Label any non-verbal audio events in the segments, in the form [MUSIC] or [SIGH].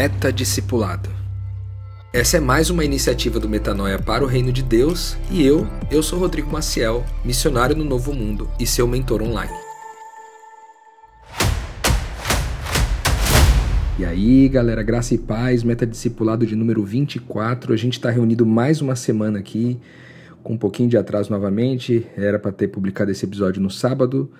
Meta Discipulado. Essa é mais uma iniciativa do Metanoia para o Reino de Deus e eu, eu sou Rodrigo Maciel, missionário no Novo Mundo e seu mentor online. E aí, galera, graça e paz, Meta Discipulado de número 24. A gente está reunido mais uma semana aqui, com um pouquinho de atraso novamente. Era para ter publicado esse episódio no sábado,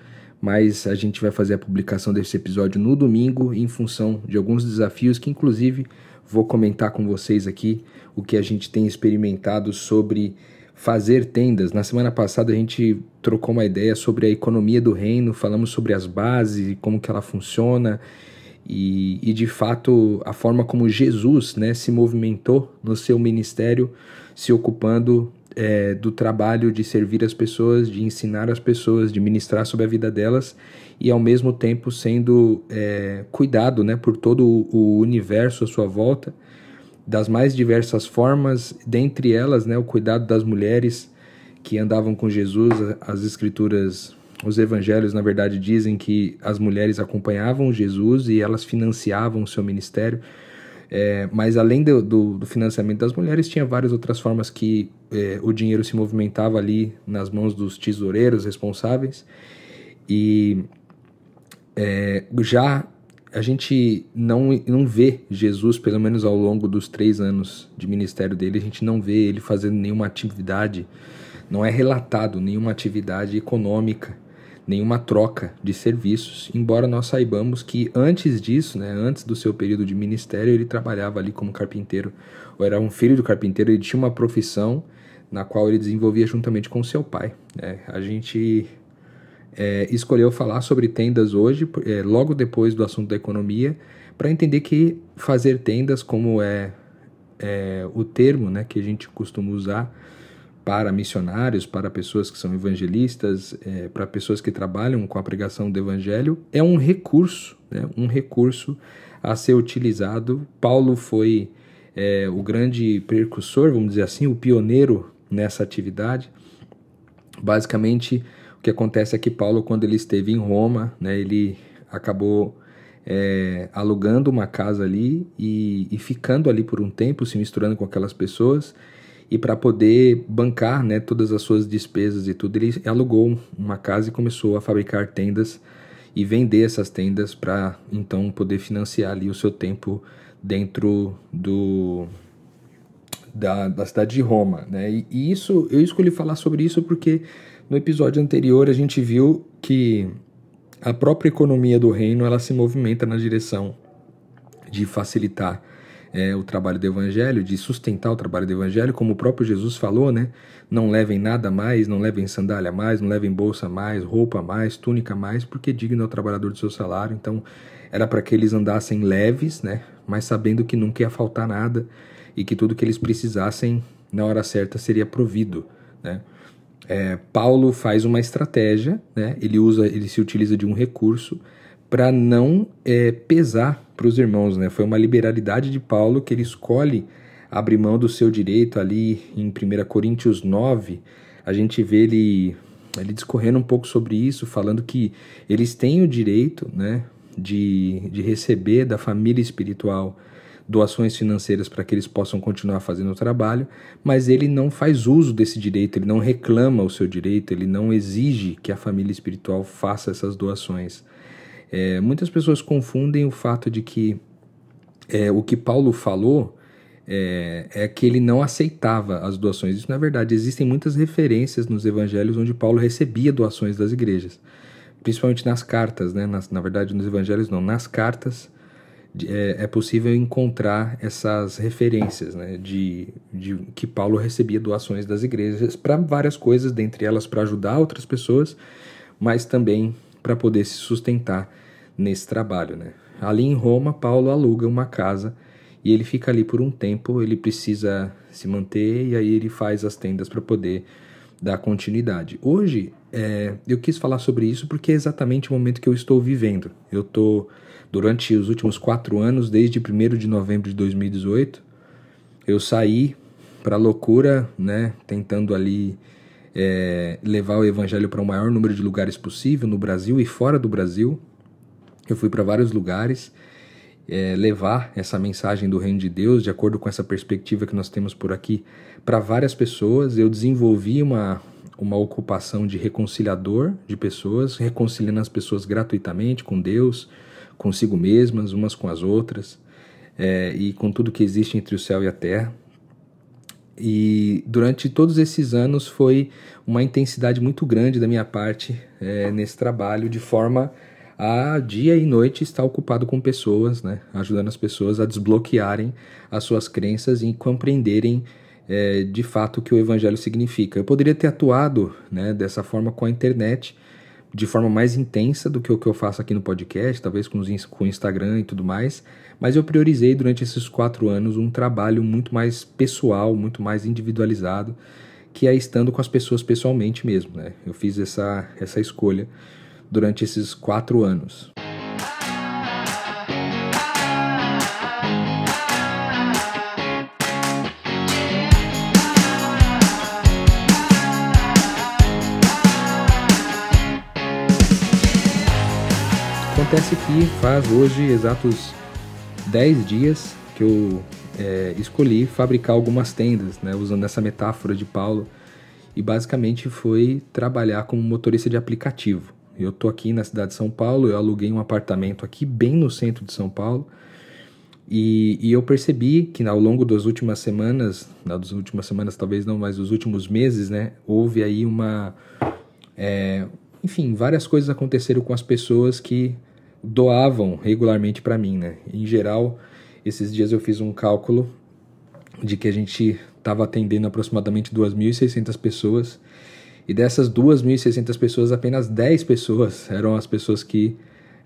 mas a gente vai fazer a publicação desse episódio no domingo em função de alguns desafios que, inclusive, vou comentar com vocês aqui o que a gente tem experimentado sobre fazer tendas. Na semana passada a gente trocou uma ideia sobre a economia do reino, falamos sobre as bases como que ela funciona e, e de fato a forma como Jesus né, se movimentou no seu ministério, se ocupando é, do trabalho de servir as pessoas, de ensinar as pessoas, de ministrar sobre a vida delas e ao mesmo tempo sendo é, cuidado né, por todo o universo à sua volta, das mais diversas formas, dentre elas né, o cuidado das mulheres que andavam com Jesus, as escrituras, os evangelhos na verdade dizem que as mulheres acompanhavam Jesus e elas financiavam o seu ministério. É, mas além do, do, do, financiamento das mulheres, tinha várias outras formas que é, o dinheiro se movimentava ali nas mãos dos tesoureiros responsáveis. E é, já a gente não, não vê Jesus, pelo menos ao longo dos três anos de ministério dele, a gente não vê ele fazendo nenhuma atividade, não é relatado nenhuma atividade econômica nenhuma troca de serviços, embora nós saibamos que antes disso, né, antes do seu período de ministério, ele trabalhava ali como carpinteiro, ou era um filho do carpinteiro, ele tinha uma profissão na qual ele desenvolvia juntamente com seu pai. Né? A gente é, escolheu falar sobre tendas hoje, é, logo depois do assunto da economia, para entender que fazer tendas, como é, é o termo né, que a gente costuma usar, para missionários, para pessoas que são evangelistas, é, para pessoas que trabalham com a pregação do evangelho, é um recurso, né? um recurso a ser utilizado. Paulo foi é, o grande precursor, vamos dizer assim, o pioneiro nessa atividade. Basicamente, o que acontece é que Paulo, quando ele esteve em Roma, né, ele acabou é, alugando uma casa ali e, e ficando ali por um tempo, se misturando com aquelas pessoas e para poder bancar né, todas as suas despesas e tudo, ele alugou uma casa e começou a fabricar tendas e vender essas tendas para então poder financiar ali o seu tempo dentro do da, da cidade de Roma, né? E, e isso eu escolhi falar sobre isso porque no episódio anterior a gente viu que a própria economia do reino ela se movimenta na direção de facilitar é, o trabalho do Evangelho, de sustentar o trabalho do Evangelho, como o próprio Jesus falou, né? Não levem nada mais, não levem sandália mais, não levem bolsa mais, roupa mais, túnica mais, porque digno é o trabalhador do seu salário. Então, era para que eles andassem leves, né? Mas sabendo que nunca ia faltar nada e que tudo que eles precisassem na hora certa seria provido, né? É, Paulo faz uma estratégia, né? Ele usa, ele se utiliza de um recurso para não é, pesar para os irmãos. Né? Foi uma liberalidade de Paulo que ele escolhe abrir mão do seu direito ali em 1 Coríntios 9. A gente vê ele, ele discorrendo um pouco sobre isso, falando que eles têm o direito né, de, de receber da família espiritual doações financeiras para que eles possam continuar fazendo o trabalho, mas ele não faz uso desse direito, ele não reclama o seu direito, ele não exige que a família espiritual faça essas doações. É, muitas pessoas confundem o fato de que é, o que Paulo falou é, é, que ele não aceitava as doações. Isso não é verdade. Existem muitas referências nos evangelhos onde Paulo recebia doações das igrejas, principalmente nas cartas, né? Nas, na verdade, nos evangelhos não, nas cartas é, é possível encontrar essas referências né? de, de que Paulo recebia doações das igrejas para várias coisas, dentre elas para ajudar outras pessoas, mas também para poder se sustentar nesse trabalho. Né? Ali em Roma, Paulo aluga uma casa e ele fica ali por um tempo, ele precisa se manter e aí ele faz as tendas para poder dar continuidade. Hoje é, eu quis falar sobre isso porque é exatamente o momento que eu estou vivendo. Eu estou, durante os últimos quatro anos, desde 1 de novembro de 2018, eu saí para loucura, né, tentando ali é, levar o evangelho para o maior número de lugares possível no Brasil e fora do Brasil. Eu fui para vários lugares é, levar essa mensagem do reino de Deus, de acordo com essa perspectiva que nós temos por aqui, para várias pessoas. Eu desenvolvi uma, uma ocupação de reconciliador de pessoas, reconciliando as pessoas gratuitamente com Deus, consigo mesmas, umas com as outras, é, e com tudo que existe entre o céu e a terra. E durante todos esses anos foi uma intensidade muito grande da minha parte é, nesse trabalho, de forma a dia e noite estar ocupado com pessoas, né, ajudando as pessoas a desbloquearem as suas crenças e compreenderem é, de fato o que o evangelho significa. Eu poderia ter atuado né, dessa forma com a internet, de forma mais intensa do que o que eu faço aqui no podcast, talvez com, os, com o Instagram e tudo mais, mas eu priorizei durante esses quatro anos um trabalho muito mais pessoal, muito mais individualizado, que é estando com as pessoas pessoalmente mesmo. Né? Eu fiz essa, essa escolha durante esses quatro anos. Acontece que faz hoje exatos 10 dias que eu é, escolhi fabricar algumas tendas, né, usando essa metáfora de Paulo, e basicamente foi trabalhar como motorista de aplicativo. Eu tô aqui na cidade de São Paulo, eu aluguei um apartamento aqui bem no centro de São Paulo, e, e eu percebi que ao longo das últimas semanas, das últimas semanas talvez não, mas dos últimos meses, né, houve aí uma, é, enfim, várias coisas aconteceram com as pessoas que doavam regularmente para mim, né? Em geral, esses dias eu fiz um cálculo de que a gente estava atendendo aproximadamente 2.600 pessoas e dessas 2.600 pessoas, apenas 10 pessoas eram as pessoas que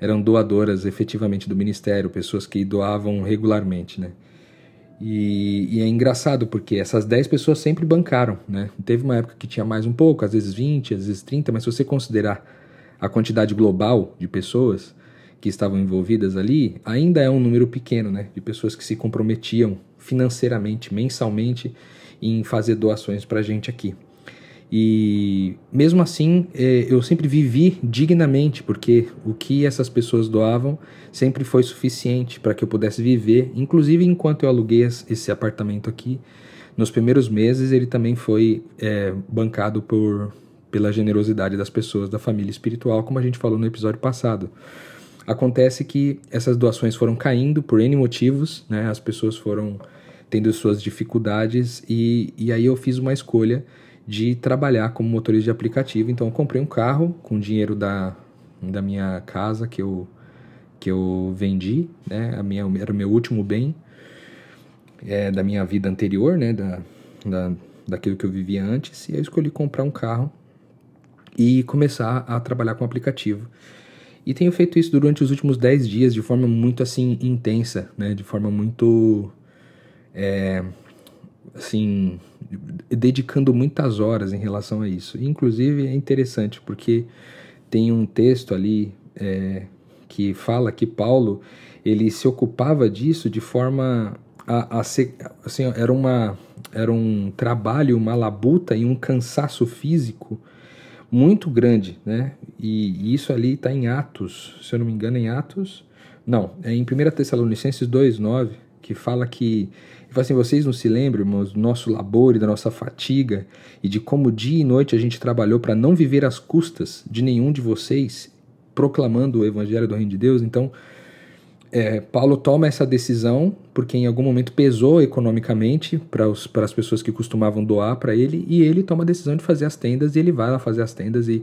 eram doadoras efetivamente do ministério, pessoas que doavam regularmente, né? E, e, é engraçado porque essas 10 pessoas sempre bancaram, né? Teve uma época que tinha mais um pouco, às vezes 20, às vezes 30, mas se você considerar a quantidade global de pessoas, que estavam envolvidas ali, ainda é um número pequeno né, de pessoas que se comprometiam financeiramente, mensalmente, em fazer doações para a gente aqui. E mesmo assim, é, eu sempre vivi dignamente, porque o que essas pessoas doavam sempre foi suficiente para que eu pudesse viver. Inclusive, enquanto eu aluguei esse apartamento aqui, nos primeiros meses ele também foi é, bancado por, pela generosidade das pessoas da família espiritual, como a gente falou no episódio passado. Acontece que essas doações foram caindo por N motivos, né? As pessoas foram tendo suas dificuldades e, e aí eu fiz uma escolha de trabalhar como motorista de aplicativo. Então eu comprei um carro com dinheiro da, da minha casa que eu, que eu vendi, né? A minha, era o meu último bem é, da minha vida anterior, né? Da, da, daquilo que eu vivia antes. E eu escolhi comprar um carro e começar a trabalhar com aplicativo. E tenho feito isso durante os últimos 10 dias de forma muito assim intensa, né? De forma muito é, assim dedicando muitas horas em relação a isso. inclusive é interessante porque tem um texto ali é, que fala que Paulo ele se ocupava disso de forma a, a ser, assim era uma era um trabalho, uma labuta e um cansaço físico muito grande, né? E, isso ali está em Atos, se eu não me engano, em Atos. Não, é em 1 Tessalonicenses 2,9, que fala que. Fala assim, vocês não se lembram, irmãos, do nosso labor e da nossa fatiga e de como dia e noite a gente trabalhou para não viver às custas de nenhum de vocês, proclamando o evangelho do Reino de Deus? Então, é, Paulo toma essa decisão porque em algum momento pesou economicamente para as pessoas que costumavam doar para ele e ele toma a decisão de fazer as tendas e ele vai lá fazer as tendas e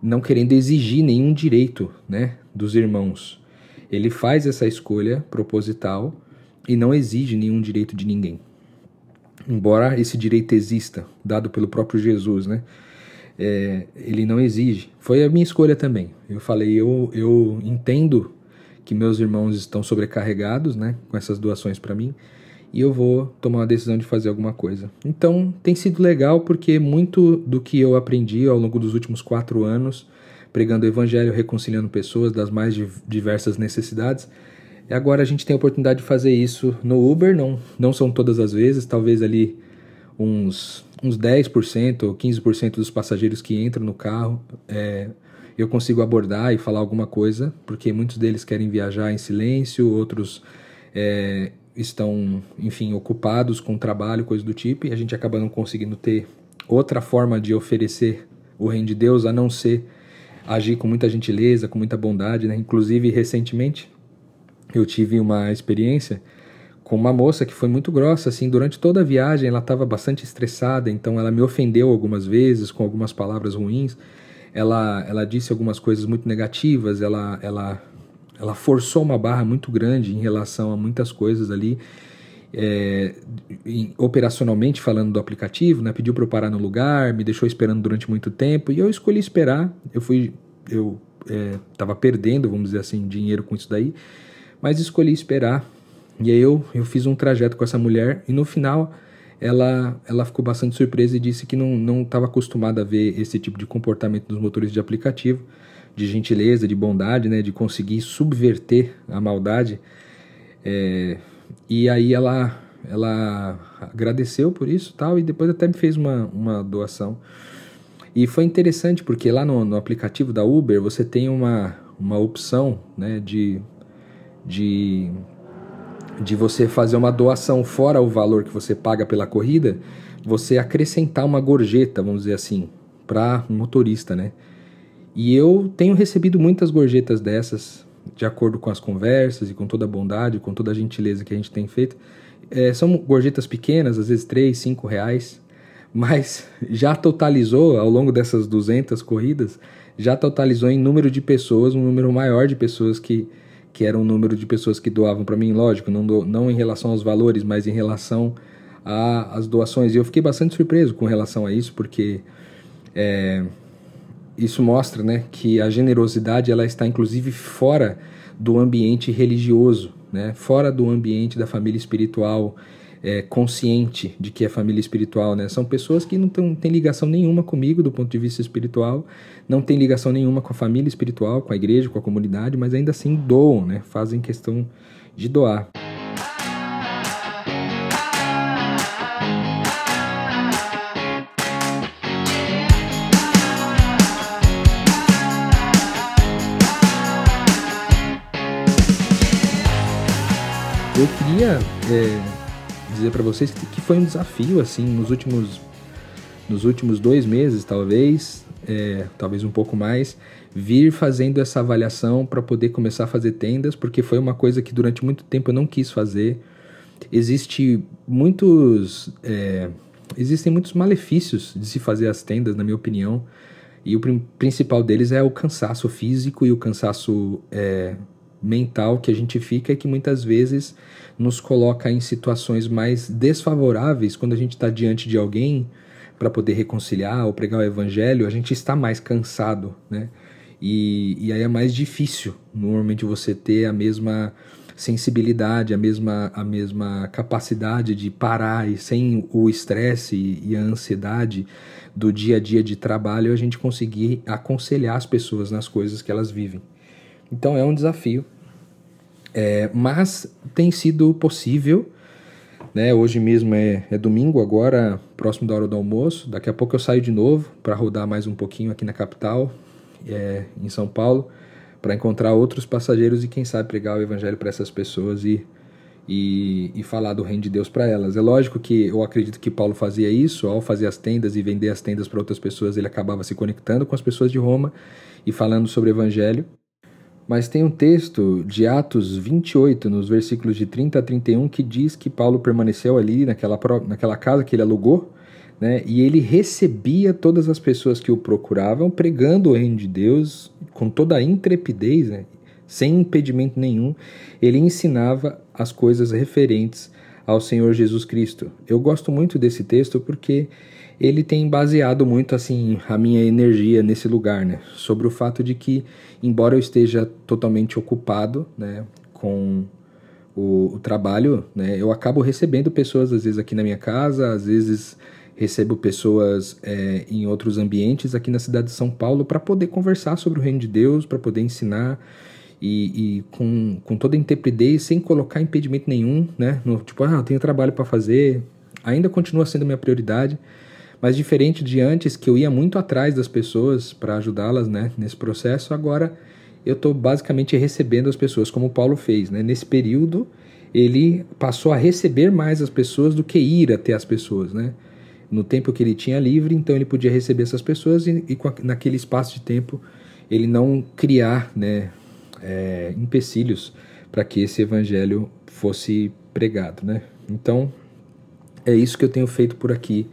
não querendo exigir nenhum direito né, dos irmãos. Ele faz essa escolha proposital e não exige nenhum direito de ninguém. Embora esse direito exista, dado pelo próprio Jesus, né? É, ele não exige. Foi a minha escolha também. Eu falei, eu, eu entendo que meus irmãos estão sobrecarregados, né, com essas doações para mim, e eu vou tomar uma decisão de fazer alguma coisa. Então tem sido legal porque muito do que eu aprendi ao longo dos últimos quatro anos, pregando o evangelho, reconciliando pessoas das mais diversas necessidades, agora a gente tem a oportunidade de fazer isso no Uber, não, não são todas as vezes, talvez ali uns, uns 10% ou 15% dos passageiros que entram no carro é, eu consigo abordar e falar alguma coisa, porque muitos deles querem viajar em silêncio, outros é, estão, enfim, ocupados com trabalho, coisa do tipo, e a gente acaba não conseguindo ter outra forma de oferecer o reino de Deus a não ser agir com muita gentileza, com muita bondade, né? Inclusive, recentemente, eu tive uma experiência com uma moça que foi muito grossa, assim, durante toda a viagem ela estava bastante estressada, então ela me ofendeu algumas vezes com algumas palavras ruins, ela, ela disse algumas coisas muito negativas, ela, ela, ela forçou uma barra muito grande em relação a muitas coisas ali, é, operacionalmente falando do aplicativo, né, pediu para eu parar no lugar, me deixou esperando durante muito tempo e eu escolhi esperar. Eu fui, eu estava é, perdendo, vamos dizer assim, dinheiro com isso daí, mas escolhi esperar. E aí eu, eu fiz um trajeto com essa mulher e no final ela, ela ficou bastante surpresa e disse que não estava acostumada a ver esse tipo de comportamento dos motoristas de aplicativo, de gentileza, de bondade, né, de conseguir subverter a maldade. É, e aí ela, ela agradeceu por isso tal, e depois até me fez uma, uma doação. E foi interessante porque lá no, no aplicativo da Uber você tem uma, uma opção né, de, de de você fazer uma doação fora o valor que você paga pela corrida, você acrescentar uma gorjeta, vamos dizer assim, para um motorista, né? E eu tenho recebido muitas gorjetas dessas, de acordo com as conversas e com toda a bondade, com toda a gentileza que a gente tem feito. É, são gorjetas pequenas, às vezes 3, 5 reais, mas [LAUGHS] já totalizou, ao longo dessas 200 corridas, já totalizou em número de pessoas, um número maior de pessoas que, que era um número de pessoas que doavam para mim, lógico, não, do, não em relação aos valores, mas em relação às doações. E eu fiquei bastante surpreso com relação a isso, porque é, isso mostra né, que a generosidade ela está inclusive fora do ambiente religioso, né, fora do ambiente da família espiritual é, consciente de que é família espiritual, né? São pessoas que não têm ligação nenhuma comigo do ponto de vista espiritual, não tem ligação nenhuma com a família espiritual, com a igreja, com a comunidade, mas ainda assim doam, né? Fazem questão de doar. Eu queria é, dizer para vocês que foi um desafio assim nos últimos nos últimos dois meses talvez é, talvez um pouco mais vir fazendo essa avaliação para poder começar a fazer tendas porque foi uma coisa que durante muito tempo eu não quis fazer. Existe muitos é, existem muitos malefícios de se fazer as tendas na minha opinião e o principal deles é o cansaço físico e o cansaço é, mental que a gente fica e que muitas vezes nos coloca em situações mais desfavoráveis quando a gente está diante de alguém para poder reconciliar ou pregar o evangelho, a gente está mais cansado, né? E, e aí é mais difícil, normalmente, você ter a mesma sensibilidade, a mesma, a mesma capacidade de parar e sem o estresse e a ansiedade do dia a dia de trabalho, a gente conseguir aconselhar as pessoas nas coisas que elas vivem. Então é um desafio, é, mas tem sido possível. Né? Hoje mesmo é, é, domingo, agora próximo da hora do almoço. Daqui a pouco eu saio de novo para rodar mais um pouquinho aqui na capital, é, em São Paulo, para encontrar outros passageiros e quem sabe pregar o evangelho para essas pessoas e, e, e, falar do reino de Deus para elas. É lógico que eu acredito que Paulo fazia isso, ao fazer as tendas e vender as tendas para outras pessoas, ele acabava se conectando com as pessoas de Roma e falando sobre o evangelho. Mas tem um texto de Atos 28, nos versículos de 30 a 31, que diz que Paulo permaneceu ali naquela, naquela casa que ele alugou, né, e ele recebia todas as pessoas que o procuravam, pregando o reino de Deus com toda a intrepidez, né, sem impedimento nenhum. Ele ensinava as coisas referentes ao Senhor Jesus Cristo. Eu gosto muito desse texto porque ele tem baseado muito assim a minha energia nesse lugar, né? Sobre o fato de que, embora eu esteja totalmente ocupado, né, com o, o, trabalho, né, eu acabo recebendo pessoas às vezes aqui na minha casa, às vezes recebo pessoas é, em outros ambientes aqui na cidade de São Paulo para poder conversar sobre o reino de Deus, para poder ensinar e, e, com, com toda a intrepidez, sem colocar impedimento nenhum, né? No, tipo, ah, eu tenho trabalho para fazer, ainda continua sendo minha prioridade, Mas diferente de antes, que eu ia muito atrás das pessoas para ajudá-las né, nesse processo, agora eu estou basicamente recebendo as pessoas, como o Paulo fez. Né? Nesse período, ele passou a receber mais as pessoas do que ir até as pessoas. Né? No tempo que ele tinha livre, então ele podia receber essas pessoas e, e naquele espaço de tempo ele não criar né, é, empecilhos para que esse evangelho fosse pregado. Né? Então, é isso que eu tenho feito por aqui.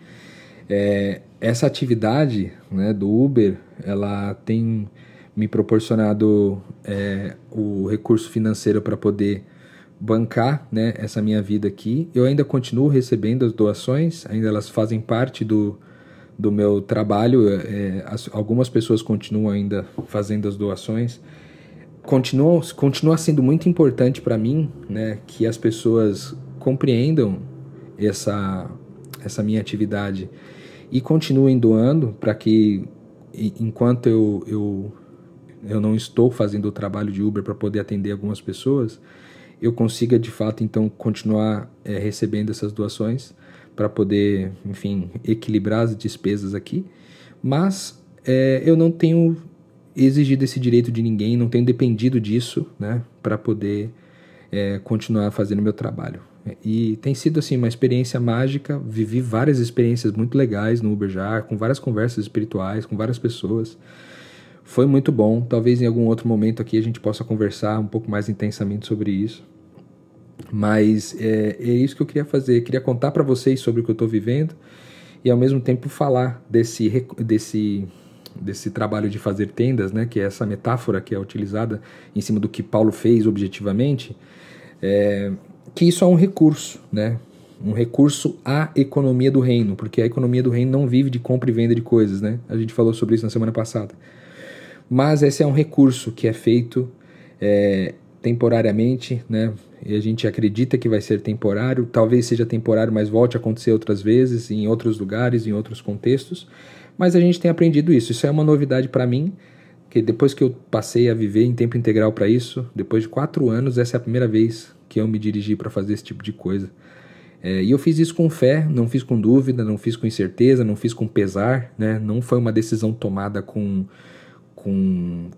É, essa atividade né, do Uber, ela tem me proporcionado é, o recurso financeiro para poder bancar né, essa minha vida aqui. Eu ainda continuo recebendo as doações, ainda elas fazem parte do, do meu trabalho. É, as, algumas pessoas continuam ainda fazendo as doações. Continua, continua sendo muito importante para mim né, que as pessoas compreendam essa, essa minha atividade e continuem doando para que, enquanto eu, eu, eu não estou fazendo o trabalho de Uber para poder atender algumas pessoas, eu consiga de fato então continuar é, recebendo essas doações para poder, enfim, equilibrar as despesas aqui. Mas é, eu não tenho exigido esse direito de ninguém, não tenho dependido disso, né, para poder é, continuar fazendo meu trabalho. E tem sido assim uma experiência mágica. Vivi várias experiências muito legais no Uber já, com várias conversas espirituais, com várias pessoas. Foi muito bom. Talvez em algum outro momento aqui a gente possa conversar um pouco mais intensamente sobre isso. Mas é, é isso que eu queria fazer. Eu queria contar para vocês sobre o que eu estou vivendo e ao mesmo tempo falar desse, desse, desse trabalho de fazer tendas, né? Que é essa metáfora que é utilizada em cima do que Paulo fez objetivamente. É, que isso é um recurso, né? Um recurso à economia do reino, porque a economia do reino não vive de compra e venda de coisas, né? A gente falou sobre isso na semana passada. Mas esse é um recurso que é feito é, temporariamente, né? E a gente acredita que vai ser temporário, talvez seja temporário, mas volte a acontecer outras vezes, em outros lugares, em outros contextos. Mas a gente tem aprendido isso. Isso é uma novidade para mim, que depois que eu passei a viver em tempo integral para isso, depois de quatro anos, essa é a primeira vez que eu me dirigi para fazer esse tipo de coisa. É, e eu fiz isso com fé, não fiz com dúvida, não fiz com incerteza, não fiz com pesar, né? Não foi uma decisão tomada com, com,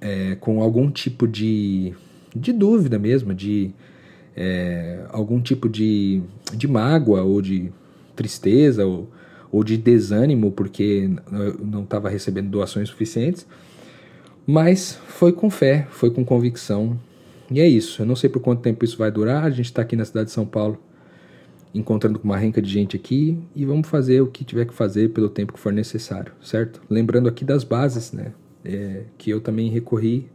é, com algum tipo de, de dúvida mesmo, de é, algum tipo de, de mágoa ou de tristeza ou, ou de desânimo porque não estava recebendo doações suficientes. Mas foi com fé, foi com convicção, e é isso. Eu não sei por quanto tempo isso vai durar. A gente está aqui na cidade de São Paulo, encontrando com uma renca de gente aqui e vamos fazer o que tiver que fazer pelo tempo que for necessário, certo? Lembrando aqui das bases, né? É, que eu também recorri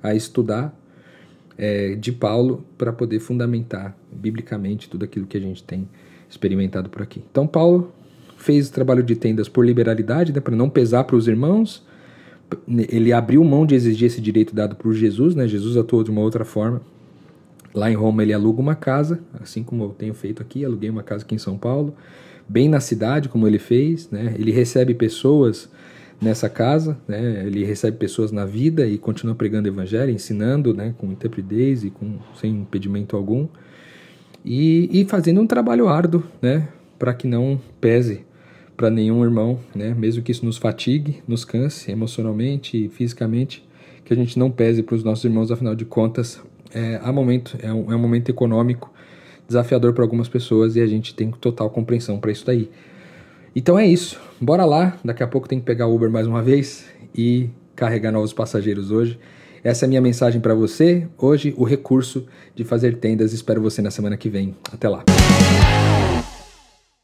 a estudar é, de Paulo para poder fundamentar biblicamente tudo aquilo que a gente tem experimentado por aqui. Então, Paulo fez o trabalho de tendas por liberalidade, né, para não pesar para os irmãos, ele abriu mão de exigir esse direito dado por Jesus, né? Jesus atuou de uma outra forma. Lá em Roma ele aluga uma casa, assim como eu tenho feito aqui, aluguei uma casa aqui em São Paulo, bem na cidade, como ele fez, né? Ele recebe pessoas nessa casa, né? Ele recebe pessoas na vida e continua pregando o evangelho, ensinando, né? Com intrepidez e com sem impedimento algum. E, e fazendo um trabalho árduo, né? Para que não pese para nenhum irmão, né? Mesmo que isso nos fatigue, nos canse emocionalmente e fisicamente, que a gente não pese para os nossos irmãos, afinal de contas, é, há momento, é um, é um momento econômico desafiador para algumas pessoas e a gente tem total compreensão para isso daí. Então é isso. Bora lá. Daqui a pouco tem que pegar o Uber mais uma vez e carregar novos passageiros hoje. Essa é a minha mensagem para você. Hoje, o recurso de fazer tendas. Espero você na semana que vem. Até lá.